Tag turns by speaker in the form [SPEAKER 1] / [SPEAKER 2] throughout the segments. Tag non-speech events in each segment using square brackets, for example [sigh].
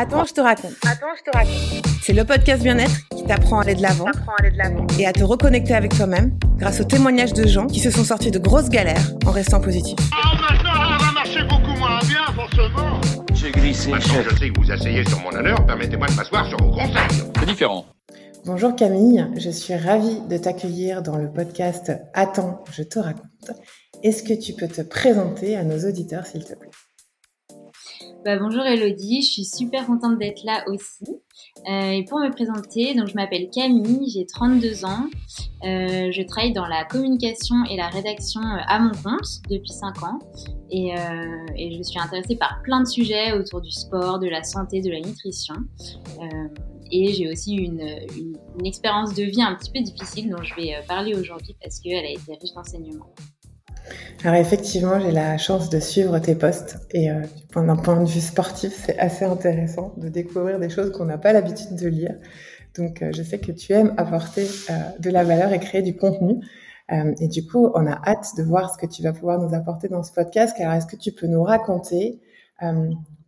[SPEAKER 1] Attends, je te raconte.
[SPEAKER 2] Attends, je te raconte.
[SPEAKER 1] C'est le podcast bien-être qui t'apprend à aller de l'avant et à te reconnecter avec toi-même grâce aux témoignages de gens qui se sont sortis de grosses galères en restant positifs.
[SPEAKER 3] Ah, maintenant, ça va marcher beaucoup moins bien, forcément.
[SPEAKER 4] J'ai glissé,
[SPEAKER 3] Maintenant je sais que vous asseyez sur mon honneur, permettez-moi de m'asseoir sur vos conseils.
[SPEAKER 4] C'est différent.
[SPEAKER 1] Bonjour Camille, je suis ravie de t'accueillir dans le podcast Attends, je te raconte. Est-ce que tu peux te présenter à nos auditeurs s'il te plaît?
[SPEAKER 5] Bah, bonjour Elodie, je suis super contente d'être là aussi. Euh, et pour me présenter, donc je m'appelle Camille, j'ai 32 ans. Euh, je travaille dans la communication et la rédaction euh, à mon compte depuis 5 ans. Et, je suis intéressée par plein de sujets autour du sport, de la santé, de la nutrition. Et j'ai aussi une, une, expérience de vie un petit peu difficile dont je vais parler aujourd'hui parce qu'elle a été riche d'enseignements.
[SPEAKER 1] Alors effectivement, j'ai la chance de suivre tes posts et euh, d'un point de vue sportif, c'est assez intéressant de découvrir des choses qu'on n'a pas l'habitude de lire. Donc euh, je sais que tu aimes apporter euh, de la valeur et créer du contenu. Euh, et du coup, on a hâte de voir ce que tu vas pouvoir nous apporter dans ce podcast. Alors est-ce que tu peux nous raconter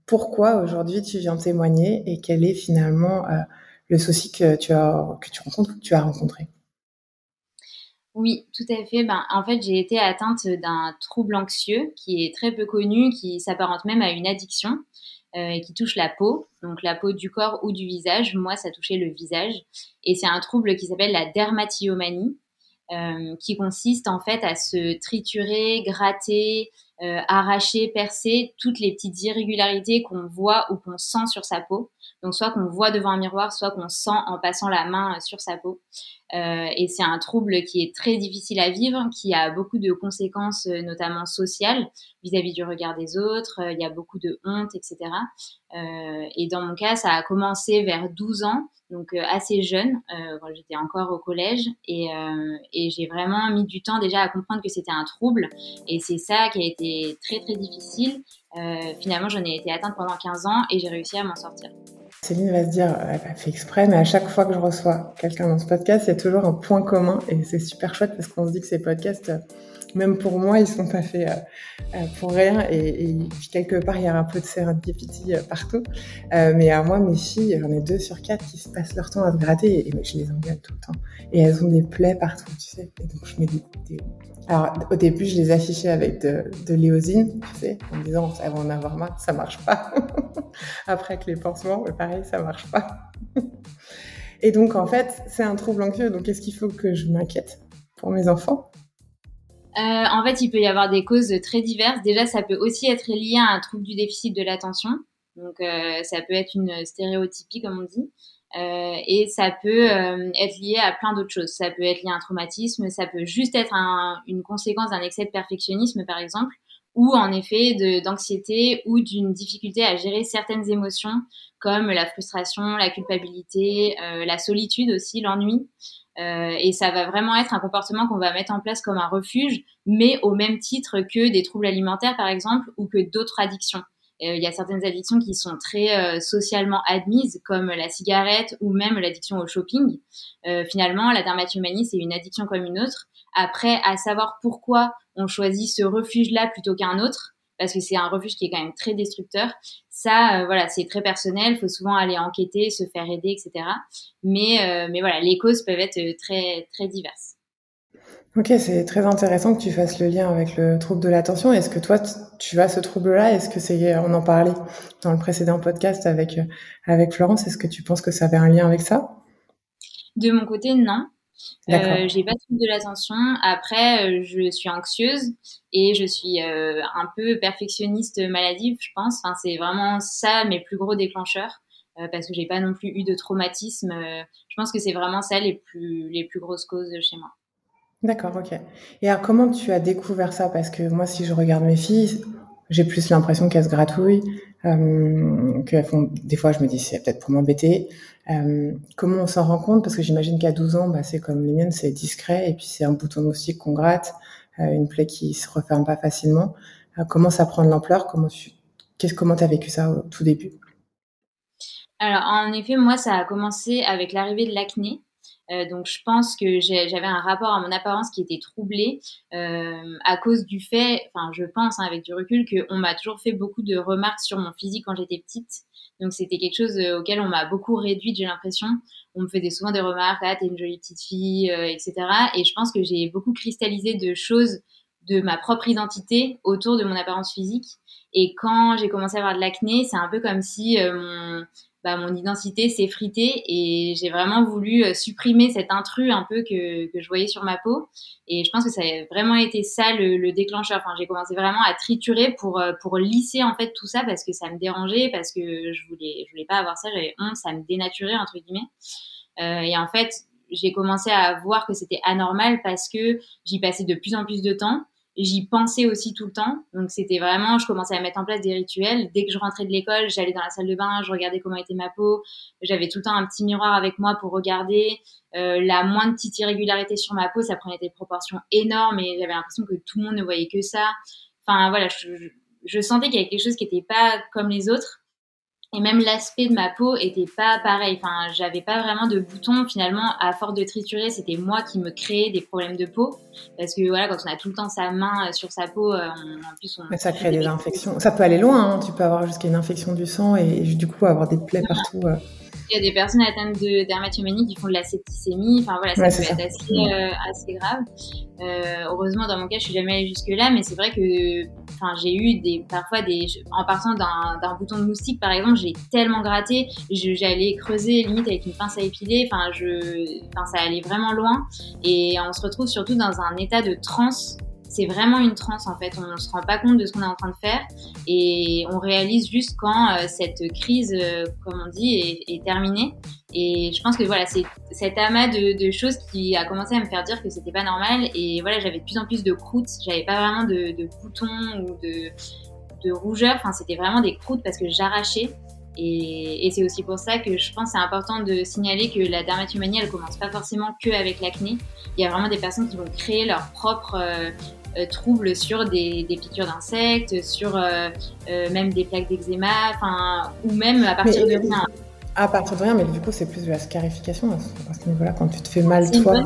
[SPEAKER 1] pourquoi aujourd'hui tu viens témoigner et quel est finalement le souci que tu as rencontré?
[SPEAKER 5] Oui, tout à fait. Ben, en fait, j'ai été atteinte d'un trouble anxieux qui est très peu connu, qui s'apparente même à une addiction euh, qui touche la peau, donc la peau du corps ou du visage. Moi, ça touchait le visage. Et c'est un trouble qui s'appelle la dermatillomanie, euh, qui consiste en fait à se triturer, gratter, euh, arracher, percer toutes les petites irrégularités qu'on voit ou qu'on sent sur sa peau. Donc soit qu'on voit devant un miroir, soit qu'on sent en passant la main sur sa peau. Euh, et c'est un trouble qui est très difficile à vivre, qui a beaucoup de conséquences, euh, notamment sociales, vis-à-vis du regard des autres. Euh, il y a beaucoup de honte, etc. Euh, et dans mon cas, ça a commencé vers 12 ans, donc euh, assez jeune, euh, quand j'étais encore au collège. Et, euh, j'ai vraiment mis du temps déjà à comprendre que c'était un trouble. Et c'est ça qui a été très très difficile. Euh, finalement, j'en ai été atteinte pendant 15 ans et j'ai réussi à m'en sortir.
[SPEAKER 1] Céline va se dire, euh, elle a fait exprès, mais à chaque fois que je reçois quelqu'un dans ce podcast, il y a toujours un point commun et c'est super chouette parce qu'on se dit que ces podcasts, euh, même pour moi, ils sont pas faits euh, euh, pour rien et, et quelque part, il y a un peu de serendipity euh, partout. Mais à moi, mes filles, j'en ai deux sur quatre qui se passent leur temps à se gratter et, et je les engueule tout le temps. Et elles ont des plaies partout, tu sais. Et donc, je mets des, des- Alors, au début, je les affichais avec de, de l'éosine, tu sais, en me disant, elles vont en avoir marre, ça marche pas. [laughs] Après, avec les pansements, pareil, ça marche pas. [laughs] Et donc, en fait, c'est un trouble anxieux. Donc, est-ce qu'il faut que je m'inquiète pour mes enfants?
[SPEAKER 5] Euh, en fait, il peut y avoir des causes très diverses. Déjà, ça peut aussi être lié à un trouble du déficit de l'attention. Donc, euh, ça peut être une stéréotypie, comme on dit. Euh, et ça peut euh, être lié à plein d'autres choses. Ça peut être lié à un traumatisme, ça peut juste être un- une conséquence d'un excès de perfectionnisme, par exemple, ou en effet d'anxiété ou d'une difficulté à gérer certaines émotions, comme la frustration, la culpabilité, euh, la solitude aussi, l'ennui. Euh, et ça va vraiment être un comportement qu'on va mettre en place comme un refuge, mais au même titre que des troubles alimentaires, par exemple, ou que d'autres addictions. Euh, Il y a certaines addictions qui sont très euh, socialement admises, comme la cigarette ou même l'addiction au shopping. Euh, finalement, la dermatomanie, c'est une addiction comme une autre. Après, à savoir pourquoi on choisit ce refuge-là plutôt qu'un autre, parce que c'est un refuge qui est quand même très destructeur. Ça, euh, voilà, c'est très personnel. Il faut souvent aller enquêter, se faire aider, etc. Mais, euh, mais voilà, les causes peuvent être euh, très, très diverses.
[SPEAKER 1] Ok, c'est très intéressant que tu fasses le lien avec le trouble de l'attention. Est-ce que toi, tu as ce trouble-là? Est-ce que c'est, on en parlait dans le précédent podcast avec avec Florence. Est-ce que tu penses que ça avait un lien avec ça?
[SPEAKER 5] De mon côté, non. Euh, j'ai pas de trouble de l'attention. Après, euh, je suis anxieuse et je suis euh, un peu perfectionniste maladive, je pense. Enfin, c'est vraiment ça mes plus gros déclencheurs euh, parce que j'ai pas non plus eu de traumatisme. Je pense que c'est vraiment ça les plus les plus grosses causes chez moi.
[SPEAKER 1] D'accord, ok. Et alors, comment tu as découvert ça? Parce que moi, si je regarde mes filles, j'ai plus l'impression qu'elles se gratouillent, euh, qu'elles font. Des fois, je me dis, c'est peut-être pour m'embêter. Euh, comment on s'en rend compte? Parce que j'imagine qu'à 12 ans, bah, c'est comme les miennes, c'est discret, et puis c'est un bouton moustique qu'on gratte, euh, une plaie qui se referme pas facilement. Euh, comment ça prend de l'ampleur? Comment tu Qu'est-ce comment t'as vécu ça au tout début?
[SPEAKER 5] Alors, en effet, moi, ça a commencé avec l'arrivée de l'acné. Euh, donc je pense que j'avais un rapport à mon apparence qui était troublé euh, à cause du fait, enfin je pense hein, avec du recul, qu'on m'a toujours fait beaucoup de remarques sur mon physique quand j'étais petite. Donc c'était quelque chose euh, auquel on m'a beaucoup réduite, j'ai l'impression. On me faisait souvent des remarques, ah t'es une jolie petite fille, etc. Et je pense que j'ai beaucoup cristallisé de choses de ma propre identité autour de mon apparence physique. Et quand j'ai commencé à avoir de l'acné, c'est un peu comme si mon bah, mon identité s'effritait et j'ai vraiment voulu euh, supprimer cet intrus un peu que, que je voyais sur ma peau. Et je pense que ça a vraiment été ça le, le déclencheur. Enfin, j'ai commencé vraiment à triturer pour euh, pour lisser en fait tout ça parce que ça me dérangeait, parce que je voulais je voulais pas avoir ça, j'avais honte, ça me dénaturait entre guillemets. Euh, et en fait, j'ai commencé à voir que c'était anormal parce que j'y passais de plus en plus de temps J'y pensais aussi tout le temps. Donc c'était vraiment, je commençais à mettre en place des rituels. Dès que je rentrais de l'école, j'allais dans la salle de bain, je regardais comment était ma peau. J'avais tout le temps un petit miroir avec moi pour regarder. Euh, la moindre petite irrégularité sur ma peau, ça prenait des proportions énormes et j'avais l'impression que tout le monde ne voyait que ça. Enfin voilà, je, je sentais qu'il y avait quelque chose qui n'était pas comme les autres et même l'aspect de ma peau était pas pareil. Enfin, j'avais pas vraiment de boutons. Finalement, à force de triturer, c'était moi qui me créais des problèmes de peau. Parce que voilà, quand on a tout le temps sa main euh, sur sa peau, euh, en plus on.
[SPEAKER 1] Mais ça crée des infections. Ça peut aller loin. Hein. Tu peux avoir jusqu'à une infection du sang et, du coup avoir des plaies partout. Euh.
[SPEAKER 5] Il y a des personnes atteintes de dermatomanie qui font de la septicémie. Enfin voilà, ça peut être assez, euh, assez grave. Euh, heureusement, dans mon cas, je suis jamais allée jusque là, mais c'est vrai que, enfin, j'ai eu des parfois des, en partant d'un bouton de moustique par exemple, j'ai tellement gratté, j'allais creuser limite avec une pince à épiler. Enfin, je, enfin, ça allait vraiment loin. Et on se retrouve surtout dans un état de transe c'est vraiment une transe en fait. On ne se rend pas compte de ce qu'on est en train de faire et on réalise juste quand euh, cette crise, euh, comme on dit, est, terminée. Et je pense que voilà, c'est cet amas de, choses qui a commencé à me faire dire que c'était pas normal. Et voilà, j'avais de plus en plus de croûtes. J'avais pas vraiment de, boutons ou de, de rougeurs. Enfin, c'était vraiment des croûtes parce que j'arrachais. Et, c'est aussi pour ça que je pense c'est important de signaler que la dermatomanie, elle commence pas forcément que avec l'acné. Il y a vraiment des personnes qui vont créer leur propre euh, troubles sur des, des piqûres d'insectes, sur euh, euh, même des plaques d'eczéma, ou même à partir de rien.
[SPEAKER 1] À partir de rien, mais du coup, c'est plus de la scarification à ce niveau-là, quand tu te fais mal toi.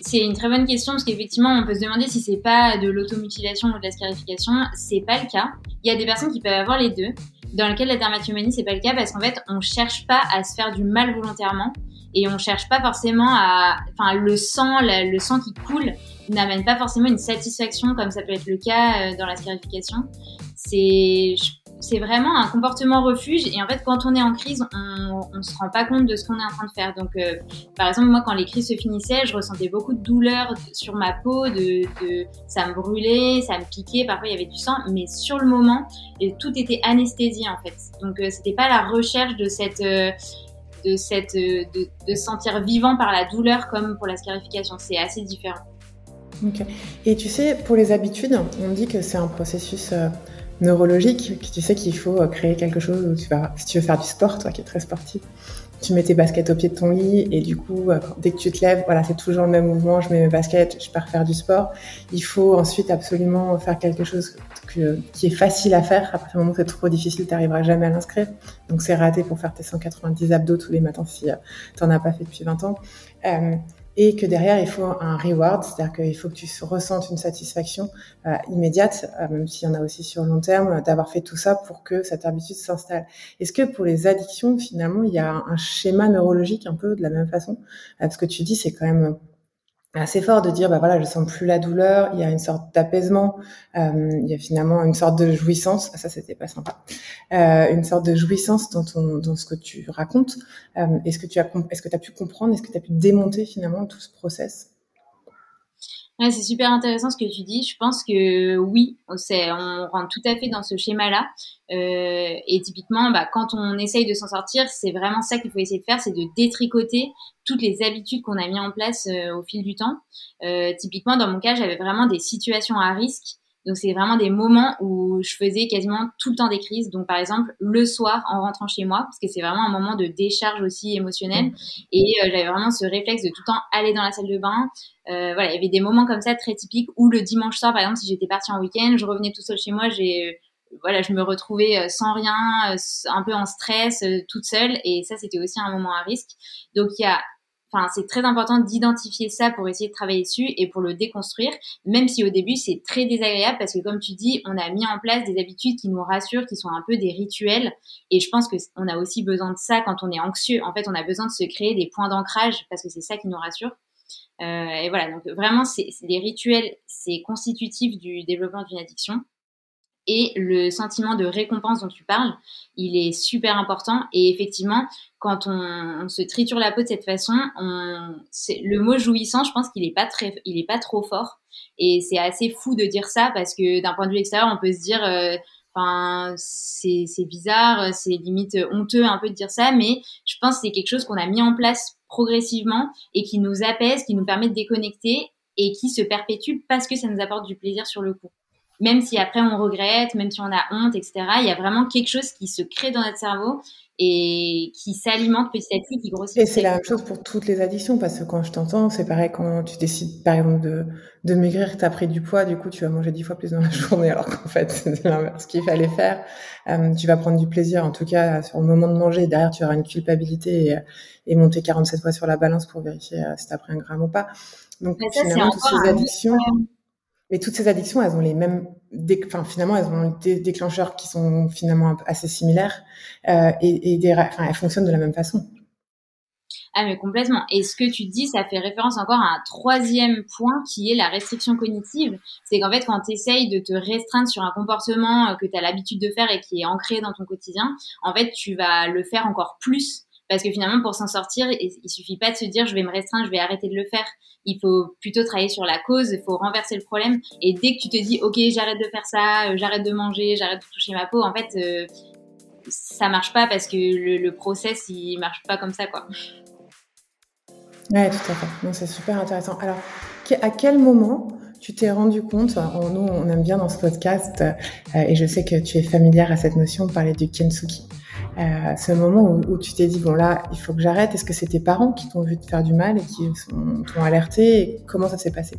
[SPEAKER 5] C'est une très bonne question parce qu'effectivement, on peut se demander si c'est pas de l'automutilation ou de la scarification. C'est pas le cas. Il y a des personnes qui peuvent avoir les deux. Dans lequel la dermatomanie, c'est pas le cas parce qu'en fait, on cherche pas à se faire du mal volontairement et on cherche pas forcément à, enfin, le sang, le sang qui coule n'amène pas forcément une satisfaction comme ça peut être le cas euh, dans la scarification. C'est c'est vraiment un comportement refuge et en fait quand on est en crise on, on se rend pas compte de ce qu'on est en train de faire donc euh, par exemple moi quand les crises se finissaient je ressentais beaucoup de douleur sur ma peau de, ça me brûlait ça me piquait parfois il y avait du sang mais sur le moment et tout était anesthésie en fait donc euh, c'était pas la recherche de cette de cette de, de sentir vivant par la douleur comme pour la scarification. C'est assez différent.
[SPEAKER 1] Et tu sais, pour les habitudes, on dit que c'est un processus euh, neurologique, que tu sais qu'il faut euh, créer quelque chose où tu vas, si tu veux faire du sport, toi qui es très sportif, tu mets tes baskets au pied de ton lit et du coup, euh, dès que tu te lèves, voilà, c'est toujours le même mouvement, je mets mes baskets, je pars faire du sport. Il faut ensuite absolument faire quelque chose qui est facile à faire. À partir du moment où c'est trop difficile, tu n'arriveras jamais à l'inscrire. Donc c'est raté pour faire tes 190 abdos tous les matins si tu n'en as pas fait depuis 20 ans et que derrière il faut un reward, c'est-à-dire qu'il faut que tu ressentes une satisfaction euh, immédiate, euh, même s'il y en a aussi sur le long terme, d'avoir fait tout ça pour que cette habitude s'installe. Est-ce que pour les addictions, finalement, il y a un schéma neurologique un peu de la même façon? Euh, Parce que tu dis, c'est quand même assez fort de dire bah voilà je sens plus la douleur il y a une sorte d'apaisement euh, il y a finalement une sorte de jouissance. Ça c'était pas sympa. Euh, une sorte de jouissance dans ton dans ce que tu racontes. Euh, est-ce que tu as est-ce que tu as pu comprendre est-ce que tu as pu démonter finalement tout ce process?
[SPEAKER 5] C'est super intéressant ce que tu dis. Je pense que oui, on, on rentre tout à fait dans ce schéma-là. Euh, et typiquement, bah, quand on essaye de s'en sortir, c'est vraiment ça qu'il faut essayer de faire, c'est de détricoter toutes les habitudes qu'on a mis en place euh, au fil du temps. Euh, typiquement, dans mon cas, j'avais vraiment des situations à risque donc c'est vraiment des moments où je faisais quasiment tout le temps des crises. Donc par exemple le soir en rentrant chez moi, parce que c'est vraiment un moment de décharge aussi émotionnelle. Et euh, j'avais vraiment ce réflexe de tout le temps aller dans la salle de bain. Euh, voilà, il y avait des moments comme ça très typiques où le dimanche soir, par exemple, si j'étais partie en week-end, je revenais tout seul chez moi, j'ai voilà, je me retrouvais euh, sans rien, un peu en stress, toute seule. Et ça, c'était aussi un moment à risque. Donc il y a c'est très important d'identifier ça pour essayer de travailler dessus et pour le déconstruire, même si au début c'est très désagréable parce que comme tu dis, on a mis en place des habitudes qui nous rassurent, qui sont un peu des rituels. Et je pense que on a aussi besoin de ça quand on est anxieux. En fait, on a besoin de se créer des points d'ancrage parce que c'est ça qui nous rassure. Euh, et voilà, donc vraiment, c'est des rituels, c'est constitutif du développement d'une addiction. Et le sentiment de récompense dont tu parles, il est super important. Et effectivement, quand on, se triture la peau de cette façon, on, le mot jouissant, je pense qu'il est pas très, il est pas trop fort. Et c'est assez fou de dire ça parce que d'un point de vue extérieur, on peut se dire, euh, enfin, c'est bizarre, c'est limite honteux un peu de dire ça, mais je pense que c'est quelque chose qu'on a mis en place progressivement et qui nous apaise, qui nous permet de déconnecter et qui se perpétue parce que ça nous apporte du plaisir sur le coup même si après on regrette, même si on a honte, etc., il y a vraiment quelque chose qui se crée dans notre cerveau et qui s'alimente petit à petit, qui grossit.
[SPEAKER 1] Et c'est la même chose pour toutes les addictions, parce que quand je t'entends, c'est pareil quand tu décides, par exemple, de, de maigrir, tu as pris du poids, du coup, tu vas manger dix fois plus dans la [laughs] journée, alors qu'en fait, c'est l'inverse qu'il fallait faire. Euh, tu vas prendre du plaisir, en tout cas, sur le moment de manger, derrière, tu auras une culpabilité et, et monter 47 fois sur la balance pour vérifier euh, si tu as pris un gramme ou pas. Donc, ça, finalement, toutes ces addictions... Mais toutes ces addictions, elles ont les mêmes, finalement, elles ont des déclencheurs qui sont finalement assez similaires euh, et, elles fonctionnent de la même façon.
[SPEAKER 5] Ah mais complètement. Et ce que tu dis, ça fait référence encore à un troisième point qui est la restriction cognitive? C'est qu'en fait, quand tu essayes de te restreindre sur un comportement euh, que tu as l'habitude de faire et qui est ancré dans ton quotidien, en fait, tu vas le faire encore plus. Parce que finalement, pour s'en sortir, il suffit pas de se dire je vais me restreindre, je vais arrêter de le faire il faut plutôt travailler sur la cause, il faut renverser le problème. Et dès que tu te dis, ok, j'arrête de faire ça, euh, j'arrête de manger, j'arrête de toucher ma peau, en fait, euh, ça marche pas parce que le, process, il marche pas comme ça, quoi.
[SPEAKER 1] Ouais, tout à fait. c'est super intéressant. Alors, à quel moment tu t'es rendu compte, nous, on aime bien dans ce podcast, euh, et je sais que tu es familière à cette notion, de parler du Kensuki. Euh, ce moment où, tu t'es dit bon là il faut que j'arrête. Est-ce que c'est tes parents qui t'ont vu te faire du mal et qui t'ont alerté? Et Comment ça s'est passé?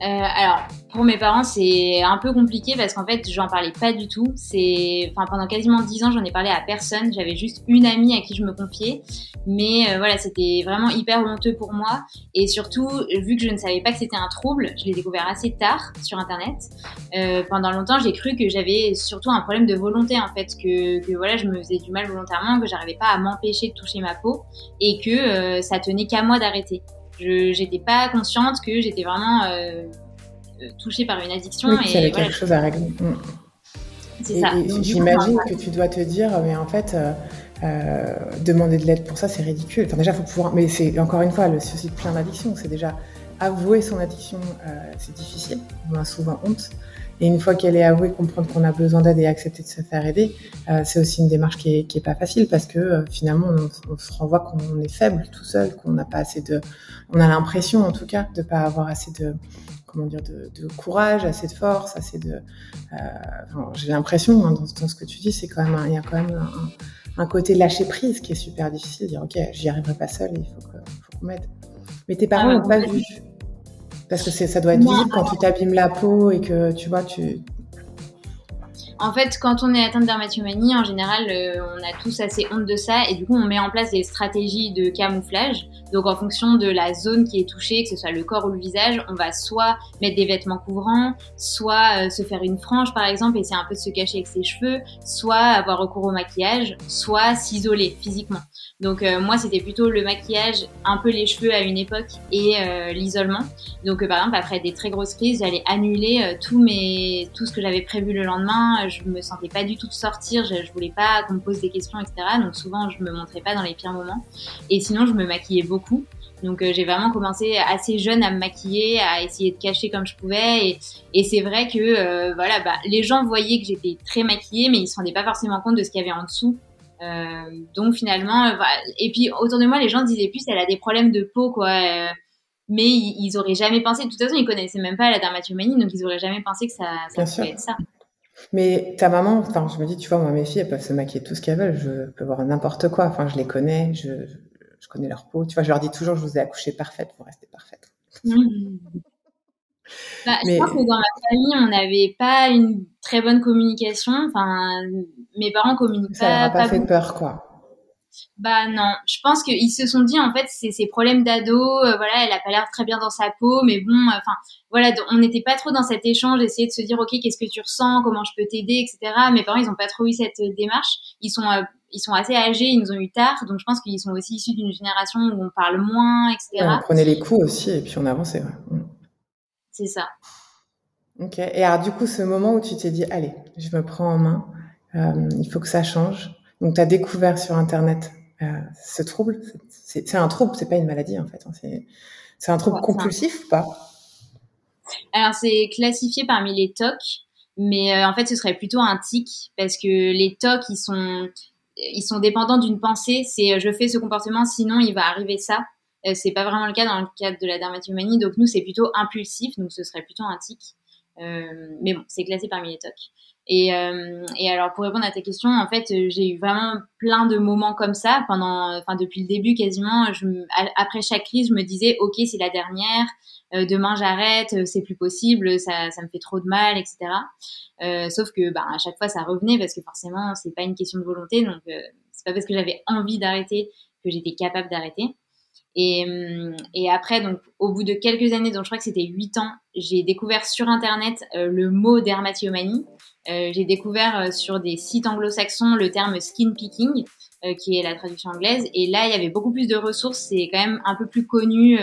[SPEAKER 5] Alors, pour mes parents, c'est un peu compliqué parce qu'en fait, j'en parlais pas du tout. C'est, enfin, pendant quasiment dix ans, j'en ai parlé à personne. J'avais juste une amie à qui je me confiais, mais euh, voilà, c'était vraiment hyper honteux pour moi. Et surtout, vu que je ne savais pas que c'était un trouble, je l'ai découvert assez tard sur Internet. Euh, pendant longtemps, j'ai cru que j'avais surtout un problème de volonté en fait, que, que voilà, je me faisais du mal volontairement, que j'arrivais pas à m'empêcher de toucher ma peau et que euh, ça tenait qu'à moi d'arrêter. Je j'étais pas consciente que j'étais vraiment euh, euh touchée par une addiction.
[SPEAKER 1] Oui, et y avait quelque chose à régler. Mm. C'est ça. J'imagine que tu dois te dire, mais en fait, euh, euh, demander de l'aide pour ça, c'est ridicule. Enfin, déjà, faut pouvoir. Mais c'est encore une fois le souci de plein d'addictions. C'est déjà avouer son addiction, euh, c'est difficile. On a souvent honte. Et une fois qu'elle est avouée, comprendre qu'on a besoin d'aide et accepter de se faire aider, euh, c'est aussi une démarche qui est, qui est pas facile parce que euh, finalement on, on, se renvoie qu'on est faible tout seul, qu'on n'a pas assez de, on a l'impression en tout cas de pas avoir assez de, comment dire, de, de courage, assez de force, assez de. Euh, enfin, J'ai l'impression hein, dans, dans, ce que tu dis, c'est quand même, il y a quand même un, un, côté lâcher prise qui est super difficile. Dire ok, j'y arriverai pas seul, il faut qu'on m'aide. Mais tes parents n'ont ah, pas vu. Parce que ça doit être visible quand tu t'abîmes la peau et que tu vois, tu.
[SPEAKER 5] En fait, quand on est atteint de dermatomanie, en général, euh, on a tous assez honte de ça et du coup, on met en place des stratégies de camouflage. Donc, en fonction de la zone qui est touchée, que ce soit le corps ou le visage, on va soit mettre des vêtements couvrants, soit euh, se faire une frange, par exemple, et essayer un peu de se cacher avec ses cheveux, soit avoir recours au maquillage, soit s'isoler physiquement. Donc euh, moi c'était plutôt le maquillage, un peu les cheveux à une époque et euh, l'isolement. Donc euh, par exemple après des très grosses crises, j'allais annuler tout mes tout ce que j'avais prévu le lendemain. Je me sentais pas du tout de sortir, je, je voulais pas qu'on me pose des questions etc. Donc souvent je me montrais pas dans les pires moments. Et sinon je me maquillais beaucoup. Donc j'ai vraiment commencé assez jeune à me maquiller, à essayer de cacher comme je pouvais. Et, et c'est vrai que voilà, bah, les gens voyaient que j'étais très maquillée, mais ils se rendaient pas forcément compte de ce qu'il y avait en dessous. Euh, donc finalement, euh, et puis autour de moi, les gens disaient plus, elle a des problèmes de peau, quoi. Euh, mais ils, ils, auraient jamais pensé. De toute façon, ils connaissaient même pas la dermatomanie, donc ils auraient jamais pensé que ça, ça pouvait être ça.
[SPEAKER 1] Mais ta maman, enfin, je me dis, tu vois, moi, mes filles, elles peuvent se maquiller tout ce qu'elles veulent. Je peux voir n'importe quoi. Enfin, je les connais, je, je connais leur peau. Tu vois, je leur dis toujours, je vous ai accouché parfaite, vous restez parfaite. Mmh. [laughs]
[SPEAKER 5] Bah, Je pense que dans ma famille, on n'avait pas une très bonne communication. Enfin, mes parents communiquent
[SPEAKER 1] ça
[SPEAKER 5] pas.
[SPEAKER 1] Ça n'a pas, fait peur, quoi.
[SPEAKER 5] Bah non, je pense qu'ils se sont dit en fait c'est ses problèmes d'ado, euh, voilà, elle a pas l'air très bien dans sa peau, mais bon, enfin voilà, on n'était pas trop dans cet échange, essayer de se dire ok qu'est-ce que tu ressens, comment je peux t'aider, etc. Mes parents ils ont pas trop eu cette euh, démarche, ils sont euh, ils sont assez âgés, ils nous ont eu tard, donc je pense qu'ils sont aussi issus d'une génération où on parle moins, etc.
[SPEAKER 1] on prenait les coups aussi et puis on avançait. Ouais. Mm.
[SPEAKER 5] C'est ça.
[SPEAKER 1] Ok. Et alors du coup ce moment où tu t'es dit allez, je me prends en main, il faut que ça change. Donc tu as découvert sur internet euh, ce trouble, c'est un trouble, c'est pas une maladie en fait. Hein, c'est un trouble compulsif ou pas?
[SPEAKER 5] Alors c'est classifié parmi les TOC, mais euh, en fait ce serait plutôt un tic parce que les TOC ils sont ils sont dépendants d'une pensée. C'est euh, je fais ce comportement, sinon il va arriver ça. c'est pas vraiment le cas dans le cadre de la dermatomanie. Donc nous c'est plutôt impulsif, donc ce serait plutôt un tic. Mais bon, c'est classé parmi les TOC. Et, euh, et alors pour répondre à ta question, en fait, j'ai eu vraiment plein de moments comme ça pendant, enfin depuis le début quasiment. Je, après chaque crise, je me disais, ok, c'est la dernière. Euh, demain j'arrête, euh, c'est plus possible, ça, ça me fait trop de mal, etc. Euh, sauf que, bah, à chaque fois, ça revenait parce que forcément, c'est pas une question de volonté, donc euh, c'est pas parce que j'avais envie d'arrêter que j'étais capable d'arrêter. Et, hum, et, après, donc, au bout de quelques années, donc je crois que c'était 8 ans, j'ai découvert sur Internet le mot dermatillomanie. Euh, j'ai découvert euh, sur des sites anglo-saxons le terme skin picking, euh, qui est la traduction anglaise. Et là, il y avait beaucoup plus de ressources. C'est quand même un peu plus connu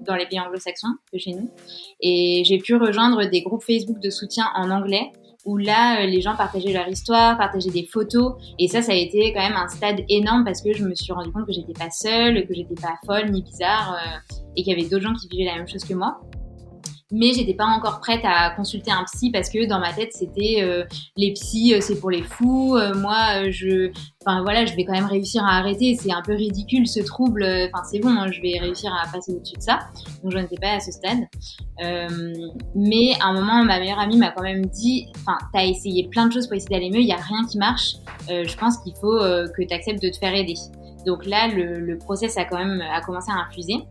[SPEAKER 5] dans les pays anglo-saxons que chez nous. Et j'ai pu rejoindre des groupes Facebook de soutien en anglais où là, les gens partageaient leur histoire, partageaient des photos. Et ça, ça a été quand même un stade énorme parce que je me suis rendu compte que j'étais pas seule, que j'étais pas folle ni bizarre et qu'il y avait d'autres gens qui vivaient la même chose que moi mais j'étais pas encore prête à consulter un psy parce que dans ma tête c'était euh, les psys euh, c'est pour les fous euh, moi je enfin voilà je vais quand même réussir à arrêter. C'est un peu ridicule ce trouble enfin c'est bon hein, je vais réussir à passer au-dessus de ça. Donc je n'étais pas à ce stade. Mais à un moment ma meilleure amie m'a quand même dit enfin t'as essayé plein de choses pour essayer d'aller mieux il y a rien qui marche. Je pense qu'il faut que tu acceptes de te faire aider. Donc là le, le process a quand même a commencé à infuser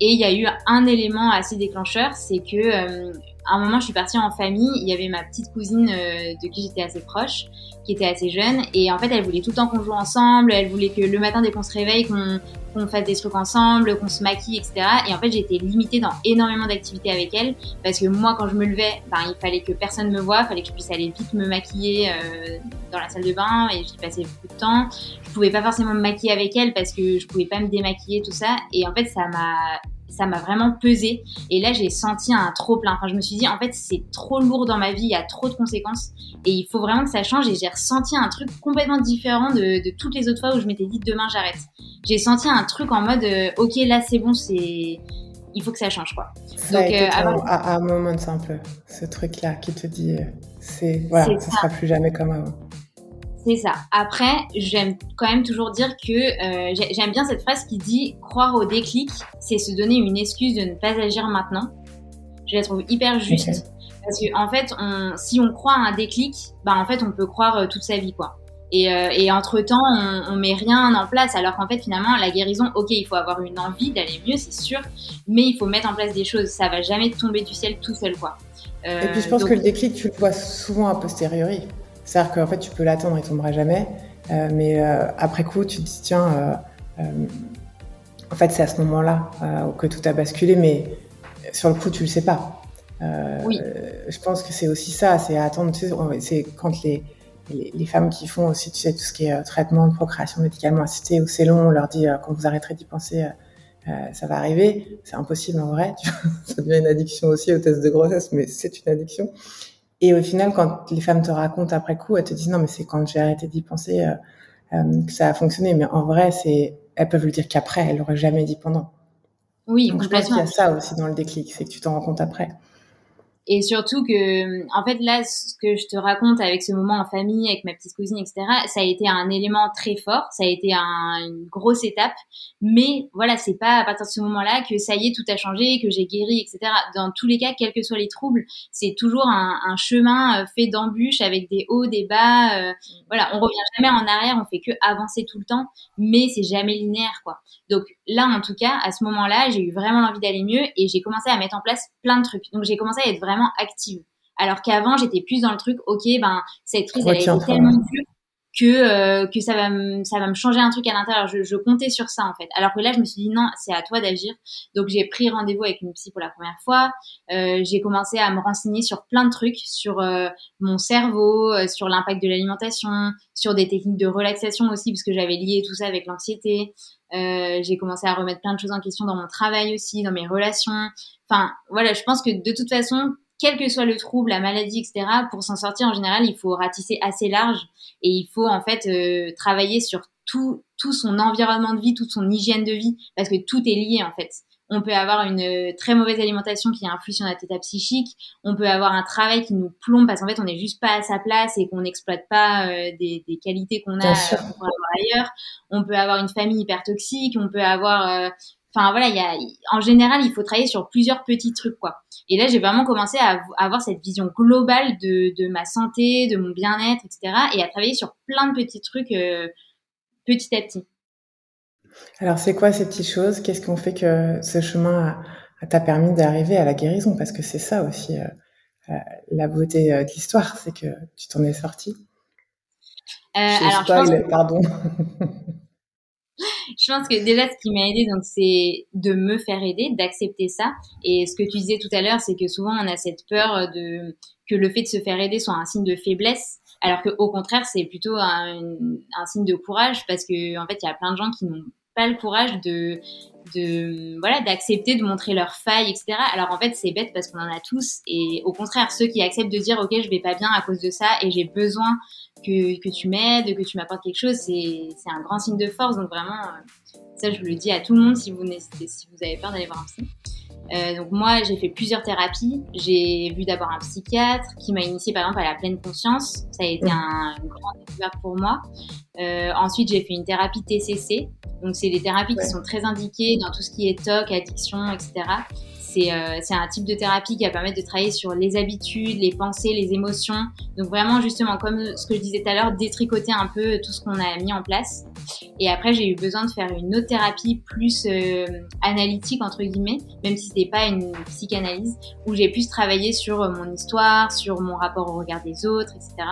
[SPEAKER 5] et il y a eu un élément assez déclencheur, c'est que euh, à un moment, je suis partie en famille. Il y avait ma petite cousine euh, de qui j'étais assez proche, qui était assez jeune, et en fait, elle voulait tout le temps qu'on joue ensemble. Elle voulait que le matin, dès qu'on se réveille, qu'on fasse des trucs ensemble, qu'on se maquille, etc. Et en fait, j'étais limitée dans énormément d'activités avec elle, parce que moi, quand je me levais, ben, il fallait que personne me voie, il fallait que je puisse aller vite me maquiller euh, dans la salle de bain, et j'y passais beaucoup de temps. Je pouvais pas forcément me maquiller avec elle parce que je pouvais pas me démaquiller, tout ça. Et en fait, ça m'a ça m'a vraiment pesé. Et là, j'ai senti un trop plein. Enfin, je me suis dit, en fait, c'est trop lourd dans ma vie, il y a trop de conséquences. Et il faut vraiment que ça change. Et j'ai ressenti un truc complètement différent de, de, toutes les autres fois où je m'étais dit, demain, j'arrête. J'ai senti un truc en mode, euh, ok, là, c'est bon, c'est. Il faut que ça change, quoi.
[SPEAKER 1] Ça Donc, euh, à, un moment, c'est un peu ce truc-là qui te dit, euh, c'est voilà, ça sera plus jamais comme avant.
[SPEAKER 5] C'est ça. Après, j'aime quand même toujours dire que euh, j'aime bien cette phrase qui dit croire au déclic, c'est se donner une excuse de ne pas agir maintenant. Je la trouve hyper juste. Parce que en fait, on, si on croit à un déclic, bah en fait, on peut croire euh, toute sa vie, quoi. Et, euh, et entre temps, on, on met rien en place. Alors qu'en fait, finalement, la guérison, ok, il faut avoir une envie d'aller mieux, c'est sûr, mais il faut mettre en place des choses. Ça va jamais tomber du ciel tout seul, quoi.
[SPEAKER 1] et puis je pense que le déclic, tu le vois souvent a posteriori. C'est-à-dire qu'en fait, tu peux l'attendre, il tombera jamais. Euh, mais euh, après coup, tu te dis, tiens, euh, en fait, c'est à ce moment-là que tout a basculé, mais sur le coup, tu le sais pas. oui. Je pense que c'est aussi ça, c'est attendre, tu sais, c'est quand les, les, femmes qui font aussi, tu sais, tout ce qui est traitement de procréation médicalement assistée, ou c'est long, on leur dit, quand vous arrêterez d'y penser, ça va arriver. C'est impossible en vrai. [laughs] ça devient une addiction aussi aux tests de grossesse, mais c'est une addiction. Et au final, quand les femmes te racontent après coup, elles te disent non, mais c'est quand j'ai arrêté d'y penser euh, euh, que ça a fonctionné. Mais en vrai, c'est, elles peuvent le dire qu'après, elles l'auraient jamais dit pendant.
[SPEAKER 5] Oui,
[SPEAKER 1] Donc, je pense qu'il y a ça aussi dans le déclic, c'est que tu t'en rends compte après.
[SPEAKER 5] Et surtout que, en fait, là, ce que je te raconte avec ce moment en famille, avec ma petite cousine, etc., ça a été un élément très fort, ça a été un, une grosse étape. Mais voilà, c'est pas à partir de ce moment-là que ça y est, tout a changé, que j'ai guéri, etc. Dans tous les cas, quels que soient les troubles, c'est toujours un, chemin euh, fait d'embûches avec des hauts, des bas. Euh, voilà, on revient jamais en arrière, on fait que avancer tout le temps, mais c'est jamais linéaire, quoi. Donc là, en tout cas, à ce moment-là, j'ai eu vraiment l'envie d'aller mieux et j'ai commencé à mettre en place plein de trucs. Donc j'ai commencé à être vraiment active. Alors qu'avant, j'étais plus dans le truc, ok, ben cette crise, elle a été tellement dure. que euh, que ça va me, ça va me changer un truc à l'intérieur. Je, je comptais sur ça en fait. Alors que là, je me suis dit non, c'est à toi d'agir. Donc j'ai pris rendez-vous avec une psy pour la première fois. Euh, j'ai commencé à me renseigner sur plein de trucs, sur euh, mon cerveau, sur l'impact de l'alimentation, sur des techniques de relaxation aussi, parce que j'avais lié tout ça avec l'anxiété. j'ai commencé à remettre plein de choses en question dans mon travail aussi, dans mes relations. Enfin voilà, je pense que de toute façon, quel que soit le trouble, la maladie, etc., pour s'en sortir, en général, il faut ratisser assez large et il faut en fait euh, travailler sur tout, tout son environnement de vie, toute son hygiène de vie, parce que tout est lié en fait. On peut avoir une euh, très mauvaise alimentation qui influe sur notre état psychique. On peut avoir un travail qui nous plombe parce qu'en fait on n'est juste pas à sa place et qu'on n'exploite pas euh, des, des, qualités qu'on a pour avoir ailleurs. On peut avoir une famille hyper toxique. On peut avoir Enfin voilà, il y a, en général, il faut travailler sur plusieurs petits trucs quoi. Et là, j'ai vraiment commencé à avoir cette vision globale de, de ma santé, de mon bien-être, etc. Et à travailler sur plein de petits trucs euh, petit à petit.
[SPEAKER 1] Alors, c'est quoi ces petites choses? Qu'est-ce qu'on fait que ce chemin t'a permis d'arriver à la guérison? Parce que c'est ça aussi euh, euh, la beauté de l'histoire, c'est que tu t'en es sorti.
[SPEAKER 5] Euh, alors, je pense pardon. [laughs] je pense que déjà ce qui m'a aidé donc c'est de me faire aider, d'accepter ça. Et ce que tu disais tout à l'heure, c'est que souvent on a cette peur de que le fait de se faire aider soit un signe de faiblesse, alors que au contraire c'est plutôt un, un, signe de courage parce que en fait il y a plein de gens qui n'ont pas le courage de de voilà d'accepter de montrer leurs failles etc alors en fait c'est bête parce qu'on en a tous et au contraire ceux qui acceptent de dire ok je vais pas bien à cause de ça et j'ai besoin que, que tu m'aides, que tu m'apportes quelque chose, c'est un grand signe de force. Donc vraiment, euh, ça je le dis à tout le monde si vous, si vous avez peur d'aller voir un psy. Euh, donc moi, j'ai fait plusieurs thérapies. J'ai vu d'abord un psychiatre qui m'a initié par exemple à la pleine conscience. Ça a été mmh. un, grand découverte pour moi. Euh, ensuite, j'ai fait une thérapie TCC. Donc c'est des thérapies qui sont très indiquées dans tout ce qui est TOC, addiction, etc. Euh, c'est un type de thérapie qui va permettre de travailler sur les habitudes, les pensées, les émotions. Donc vraiment justement comme ce que je disais tout à l'heure, détricoter un peu tout ce qu'on a mis en place. Et après j'ai eu besoin de faire une autre thérapie plus euh, analytique entre guillemets, même si c'était pas une psychanalyse, où j'ai pu travailler sur mon histoire, sur mon rapport au regard des autres, etc.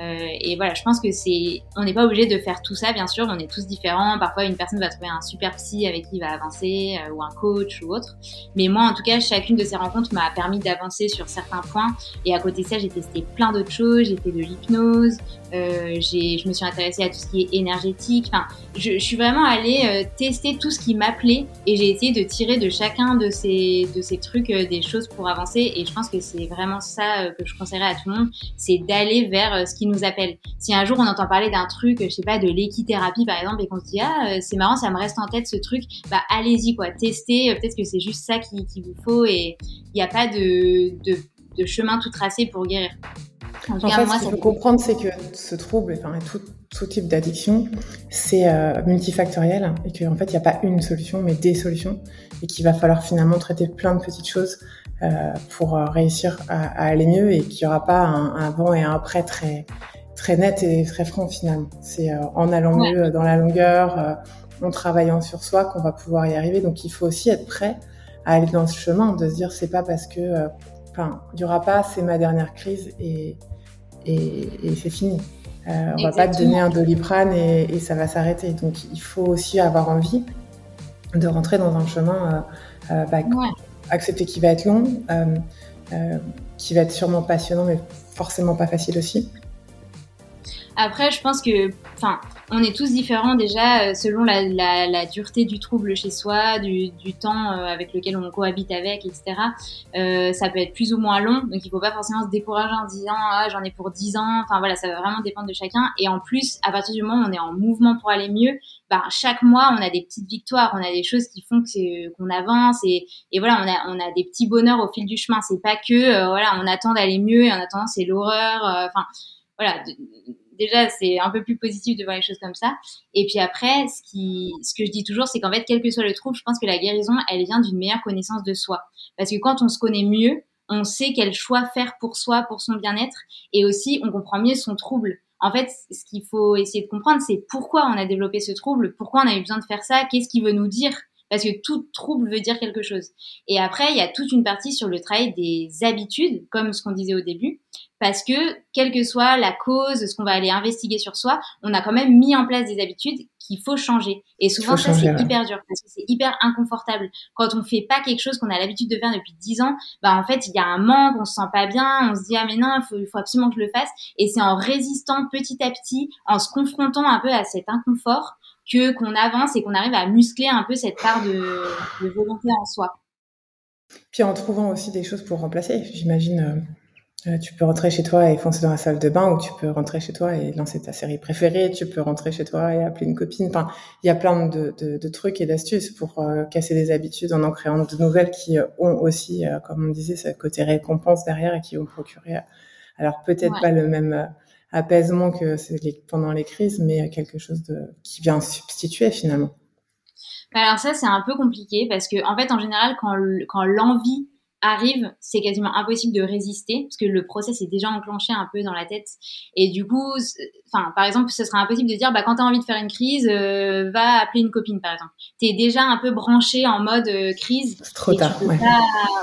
[SPEAKER 5] Euh, et voilà, je pense que c'est, on n'est pas obligé de faire tout ça, bien sûr. On est tous différents. Parfois, une personne va trouver un super psy avec qui il va avancer, euh, ou un coach ou autre. Mais moi, en tout cas, chacune de ces rencontres m'a permis d'avancer sur certains points. Et à côté de ça, j'ai testé plein d'autres choses. J'ai fait de l'hypnose. Euh, je me suis intéressée à tout ce qui est énergétique. Enfin, je, je suis vraiment allée euh, tester tout ce qui m'appelait et j'ai essayé de tirer de chacun de ces, de ces trucs des choses pour avancer. Et je pense que c'est vraiment ça que je conseillerais à tout le monde, c'est d'aller vers ce qui nous appelle. Si un jour on entend parler d'un truc, je sais pas, de l'équithérapie par exemple, et qu'on se dit ah euh, c'est marrant, ça me reste en tête ce truc, bah allez-y quoi, testez. Euh, peut-être que c'est juste ça qui, vous faut et il n'y a pas de, de, chemin tout tracé pour guérir.
[SPEAKER 1] En, fait, ce qu'il faut comprendre, c'est que ce trouble, enfin tout, tout type d'addiction, c'est euh, multifactoriel et qu'en fait, il n'y a pas une solution, mais des solutions et qu'il va falloir finalement traiter plein de petites choses pour euh, réussir à, à, aller mieux et qu'il n'y aura pas un, un, avant et un après très, très net et très franc finalement. C'est euh, en allant mieux dans la longueur, en travaillant sur soi qu'on va pouvoir y arriver. Donc il faut aussi être prêt à aller dans ce chemin, de se dire c'est pas parce que, enfin, il y aura pas, c'est ma dernière crise et, et, et c'est fini. Euh, on va pas te donner un doliprane et, et ça va s'arrêter. Donc il faut aussi avoir envie de rentrer dans un chemin euh, bah, accepter qu'il va être long, euh, euh, qui va être sûrement passionnant, mais forcément pas facile aussi.
[SPEAKER 5] Après, je pense que, enfin, on est tous différents déjà euh, selon la, dureté du trouble chez soi, du, temps avec lequel on cohabite avec, etc. Ça peut être plus ou moins long, donc il faut pas forcément se décourager en disant ah j'en ai pour 10 ans. Enfin voilà, ça va vraiment dépendre de chacun. Et en plus, à partir du moment où on est en mouvement pour aller mieux, bah, chaque mois on a des petites victoires, on a des choses qui font que qu'on avance et, et voilà, on a on a des petits bonheurs au fil du chemin. C'est pas que euh, voilà, on attend d'aller mieux et en attendant c'est l'horreur. Enfin voilà déjà c'est un peu plus positif de voir les choses comme ça. Et puis après, ce qui, ce que je dis toujours, c'est qu'en fait, quel que soit le trouble, je pense que la guérison, elle vient d'une meilleure connaissance de soi. Parce que quand on se connaît mieux, on sait quel choix faire pour soi, pour son bien-être, et aussi on comprend mieux son trouble. En fait, ce qu'il faut essayer de comprendre, c'est pourquoi on a développé ce trouble, pourquoi on a eu besoin de faire ça, qu'est-ce qu'il veut nous dire? Parce que tout trouble veut dire quelque chose. Et après, il y a toute une partie sur le travail des habitudes, comme ce qu'on disait au début, parce que quelle que soit la cause, ce qu'on va aller investiguer sur soi, on a quand même mis en place des habitudes qu'il faut changer. Et souvent ça c'est hyper dur parce que c'est hyper inconfortable quand on fait pas quelque chose qu'on a l'habitude de faire depuis dix ans. Bah en fait il y a un manque, on se sent pas bien, on se dit ah mais non il faut, absolument que je le fasse. Et c'est en résistant petit à petit, en se confrontant un peu à cet inconfort que qu'on avance et qu'on arrive à muscler un peu cette part de, de volonté en soi.
[SPEAKER 1] Puis en trouvant aussi des choses pour remplacer, j'imagine. Euh, euh, tu peux rentrer chez toi et foncer dans la salle de bain, ou tu peux rentrer chez toi et lancer ta série préférée. Tu peux rentrer chez toi et appeler une copine. Enfin, il y a plein de, de, de trucs et d'astuces pour euh, casser des habitudes en en créant de nouvelles qui ont aussi, comme on disait, ce côté récompense derrière et qui vont procurer, alors peut-être pas le même apaisement que pendant les crises, mais quelque chose de qui vient substituer finalement.
[SPEAKER 5] Bah, alors ça, c'est un peu compliqué parce que en fait, en général, quand l'envie arrive, c'est quasiment impossible de résister parce que le process est déjà enclenché un peu dans la tête. Et du coup, enfin, par exemple, ce serait impossible de dire, bah, quand t'as envie de faire une crise, euh, va appeler une copine, par exemple. T'es déjà un peu branché en mode euh, crise.
[SPEAKER 1] C'est trop tard.
[SPEAKER 5] ouais.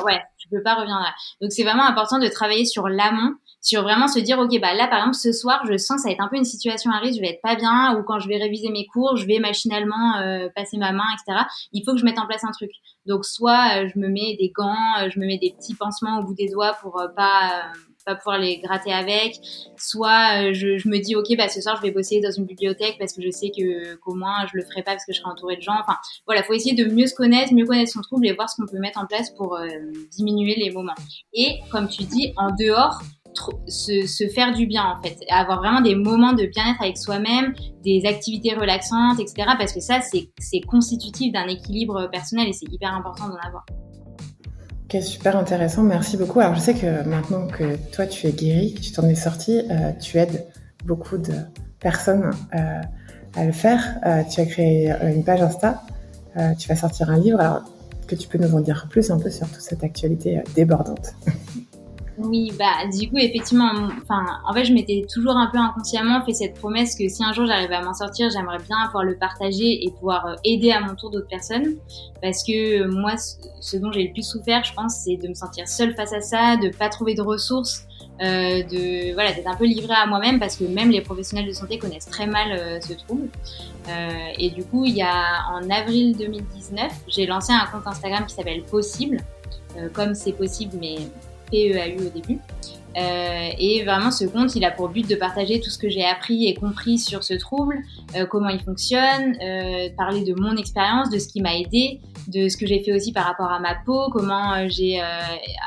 [SPEAKER 5] ouais, tu peux pas revenir là. Donc c'est vraiment important de travailler sur l'amont sur vraiment se dire, ok, bah là, par exemple, ce soir, je sens que ça va être un peu une situation à risque, je vais être pas bien, ou quand je vais réviser mes cours, je vais machinalement euh, passer ma main, etc. Il faut que je mette en place un truc. Donc, soit euh, je me mets des gants, euh, je me mets des petits pansements au bout des doigts pour pas pas pouvoir les gratter avec, soit je, je, me dis ok bah ce soir je vais bosser dans une bibliothèque parce que je sais que qu'au moins je le ferai pas parce que je serai entourée de gens. Enfin voilà, faut essayer de mieux se connaître, mieux connaître son trouble et voir ce qu'on peut mettre en place pour diminuer les moments. Et comme tu dis, en dehors, se, faire du bien en fait, avoir vraiment des moments de bien-être avec soi-même, des activités relaxantes, etc. Parce que ça, c'est constitutif d'un équilibre personnel et c'est hyper important d'en avoir.
[SPEAKER 1] Ok, super intéressant, merci beaucoup. Alors je sais que maintenant que toi tu es guérie, que tu t'en es sortie, euh, tu aides beaucoup de personnes euh, à le faire. Euh, tu as créé une page Insta, tu vas sortir un livre. Alors que tu peux nous en dire plus un peu sur toute cette actualité débordante [laughs]
[SPEAKER 5] Oui, bah du coup effectivement, enfin en fait je m'étais toujours un peu inconsciemment fait cette promesse que si un jour j'arrivais à m'en sortir, j'aimerais bien pouvoir le partager et pouvoir euh, aider à mon tour d'autres personnes, parce que euh, moi ce dont j'ai le plus souffert, je pense, c'est de me sentir seule face à ça, de pas trouver de ressources, euh, de voilà d'être un peu livrée à moi-même parce que même les professionnels de santé connaissent très mal ce trouble. Et du coup, il y a en avril 2019, j'ai lancé un compte Instagram qui s'appelle Possible, comme c'est possible mais PEAU au début. Euh, et vraiment, ce compte, il a pour but de partager tout ce que j'ai appris et compris sur ce trouble, euh, comment il fonctionne, euh, parler de mon expérience, de ce qui m'a aidé, de ce que j'ai fait aussi par rapport à ma peau, comment j'ai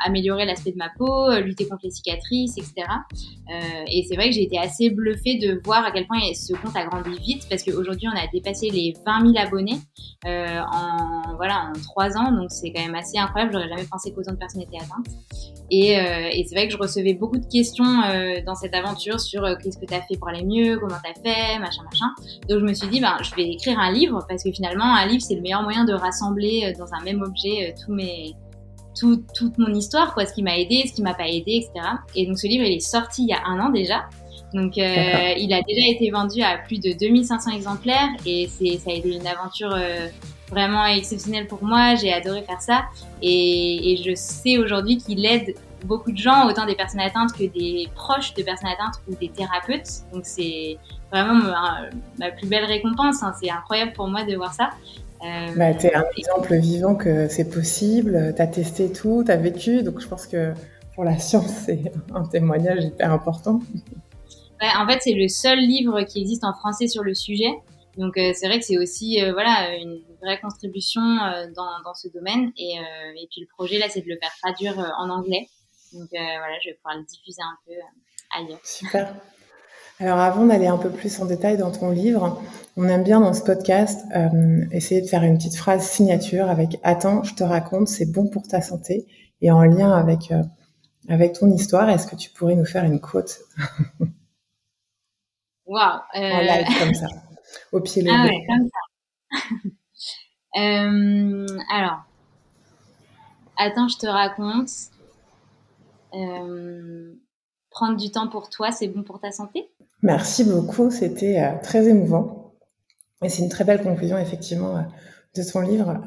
[SPEAKER 5] amélioré l'aspect de ma peau, lutter contre les cicatrices, etc. et c'est vrai que j'ai été assez bluffée de voir à quel point ce compte a grandi vite, parce qu'aujourd'hui, on a dépassé les 20 000 abonnés en voilà en trois ans, donc c'est quand même assez incroyable. J'aurais jamais pensé qu'autant de personnes étaient atteintes. Et, et c'est vrai que je recevais beaucoup de questions euh, dans cette aventure sur euh, qu'est-ce que tu as fait pour aller mieux, comment tu as fait, machin, machin. Donc je me suis dit, ben, je vais écrire un livre parce que finalement, un livre, c'est le meilleur moyen de rassembler euh, dans un même objet tous mes, tout, toute mon histoire, quoi, ce qui m'a aidé, ce qui m'a pas aidé, etc. Et donc ce livre, il est sorti il y a un an déjà. Donc il a déjà été vendu à plus de 2500 exemplaires et c'est, ça a été une aventure vraiment exceptionnelle pour moi. J'ai adoré faire ça et, et je sais aujourd'hui qu'il aide beaucoup de gens, autant des personnes atteintes que des proches de personnes atteintes ou des thérapeutes. Donc c'est vraiment ma, plus belle récompense. Hein. C'est incroyable pour moi de voir ça.
[SPEAKER 1] Euh, bah, tu es un exemple vivant que c'est possible, tu as testé tout, tu as vécu, donc je pense que pour la science, [laughs] c'est un témoignage hyper important.
[SPEAKER 5] en fait, c'est le seul livre qui existe en français sur le sujet. Donc euh, c'est vrai que c'est aussi euh, voilà une vraie contribution euh, dans, dans, ce domaine et, et puis le projet là c'est de le faire traduire en anglais donc euh, voilà, je vais pouvoir le diffuser un peu euh, ailleurs.
[SPEAKER 1] Super. Alors avant d'aller un peu plus en détail dans ton livre, on aime bien dans ce podcast euh, essayer de faire une petite phrase signature avec Attends, je te raconte, c'est bon pour ta santé et en lien avec avec ton histoire. Est-ce que tu pourrais nous faire une quote?
[SPEAKER 5] Waouh
[SPEAKER 1] En live comme ça, au pied levé.
[SPEAKER 5] Ah ouais, comme ça. Alors, attends, je te raconte. Euh, prendre du temps pour toi, c'est bon pour ta santé?
[SPEAKER 1] Merci beaucoup, c'était euh, très émouvant. Et c'est une très belle conclusion, effectivement, euh, de ton livre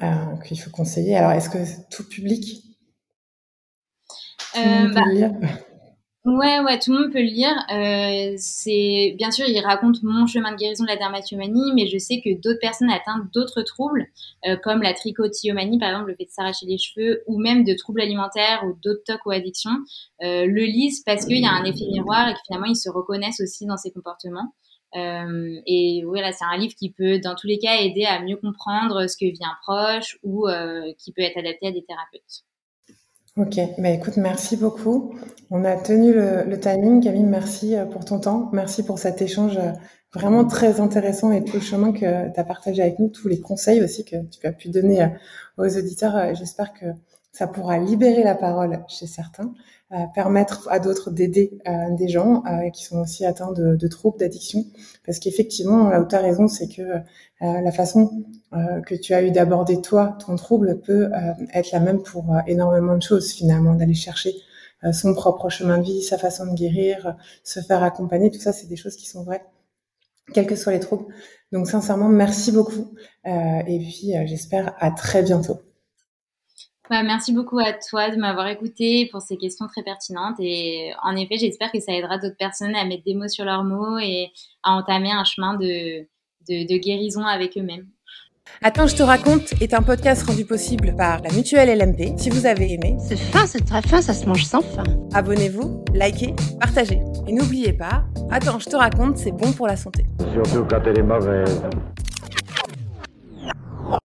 [SPEAKER 1] qu'il faut conseiller. Alors, est-ce que tout public?
[SPEAKER 5] Bah, Ouais, ouais, tout le monde peut le lire. Euh, c'est bien sûr, il raconte mon chemin de guérison de la dermatillomanie, mais je sais que d'autres personnes atteintes d'autres troubles, euh, comme la trichotillomanie, par exemple, le fait de s'arracher les cheveux, ou même de troubles alimentaires ou d'autres tocs ou addictions, euh, le lisent parce qu'il y a un effet miroir et que finalement ils se reconnaissent aussi dans ces comportements. Euh, et voilà, c'est un livre qui peut, dans tous les cas, aider à mieux comprendre ce que vit un proche ou euh, qui peut être adapté à des thérapeutes.
[SPEAKER 1] Ok, bah écoute, merci beaucoup. On a tenu le, le, timing. Camille, merci euh, pour ton temps. Merci pour cet échange euh, vraiment très intéressant et tout le chemin que tu as partagé avec nous, tous les conseils aussi que tu as pu donner euh, aux auditeurs. J'espère que ça pourra libérer la parole chez certains, euh, permettre à d'autres d'aider euh, des gens euh, qui sont aussi atteints de, troubles d'addiction. Parce qu'effectivement, là où tu as raison, c'est que la façon que tu as eu d'aborder toi, ton trouble, peut être la même pour énormément de choses finalement, d'aller chercher son propre chemin de vie, sa façon de guérir, se faire accompagner, tout ça, c'est des choses qui sont vraies, quels que soient les troubles. Donc sincèrement, merci beaucoup. et puis j'espère à très bientôt.
[SPEAKER 5] Bah, merci beaucoup à toi de m'avoir écouté pour ces questions très pertinentes. Et en effet, j'espère que ça aidera d'autres personnes à mettre des mots sur leurs mots et à entamer un chemin de, de, de guérison avec eux-mêmes.
[SPEAKER 1] Attends, je te raconte est un podcast rendu possible par la Mutuelle LMP. Si vous avez aimé,
[SPEAKER 4] c'est fin, c'est très fin, ça se mange sans fin.
[SPEAKER 1] Abonnez-vous, likez, partagez. Et n'oubliez pas, Attends, je te raconte, c'est bon pour la santé.
[SPEAKER 6] Surtout quand elle est mauvaise.